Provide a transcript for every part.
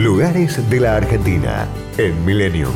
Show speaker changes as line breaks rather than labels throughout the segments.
Lugares de la Argentina en Millennium.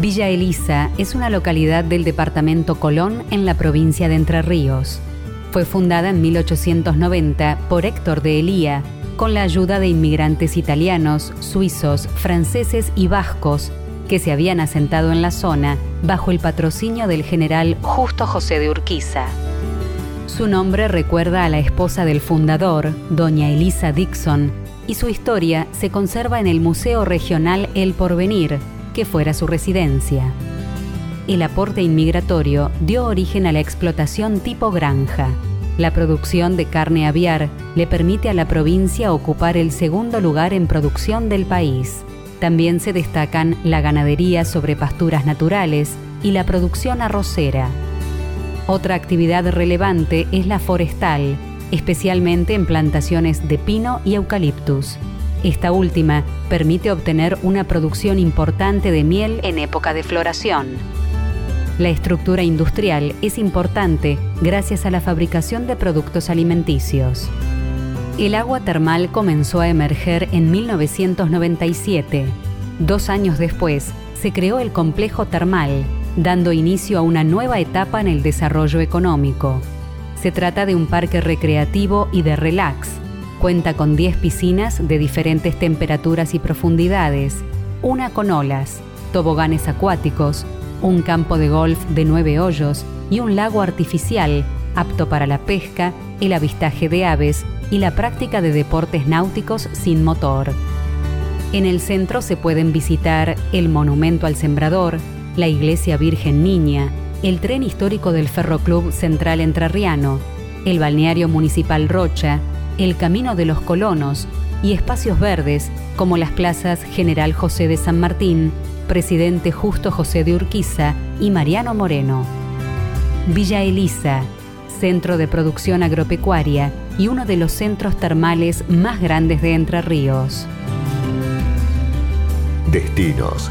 Villa Elisa es una localidad del departamento Colón en la provincia de Entre Ríos. Fue fundada en 1890 por Héctor de Elía, con la ayuda de inmigrantes italianos, suizos, franceses y vascos que se habían asentado en la zona bajo el patrocinio del general Justo José de Urquiza. Su nombre recuerda a la esposa del fundador, doña Elisa Dixon, y su historia se conserva en el Museo Regional El Porvenir, que fuera su residencia. El aporte inmigratorio dio origen a la explotación tipo granja. La producción de carne aviar le permite a la provincia ocupar el segundo lugar en producción del país. También se destacan la ganadería sobre pasturas naturales y la producción arrocera. Otra actividad relevante es la forestal, especialmente en plantaciones de pino y eucaliptus. Esta última permite obtener una producción importante de miel en época de floración. La estructura industrial es importante gracias a la fabricación de productos alimenticios. El agua termal comenzó a emerger en 1997. Dos años después, se creó el complejo termal, dando inicio a una nueva etapa en el desarrollo económico. Se trata de un parque recreativo y de relax. Cuenta con 10 piscinas de diferentes temperaturas y profundidades, una con olas, toboganes acuáticos, un campo de golf de nueve hoyos y un lago artificial apto para la pesca, el avistaje de aves y la práctica de deportes náuticos sin motor. En el centro se pueden visitar el Monumento al Sembrador, la Iglesia Virgen Niña, el tren histórico del Ferroclub Central Entrerriano, el balneario municipal Rocha, el Camino de los Colonos y espacios verdes como las plazas General José de San Martín, Presidente Justo José de Urquiza y Mariano Moreno. Villa Elisa, centro de producción agropecuaria y uno de los centros termales más grandes de Entre Ríos.
Destinos,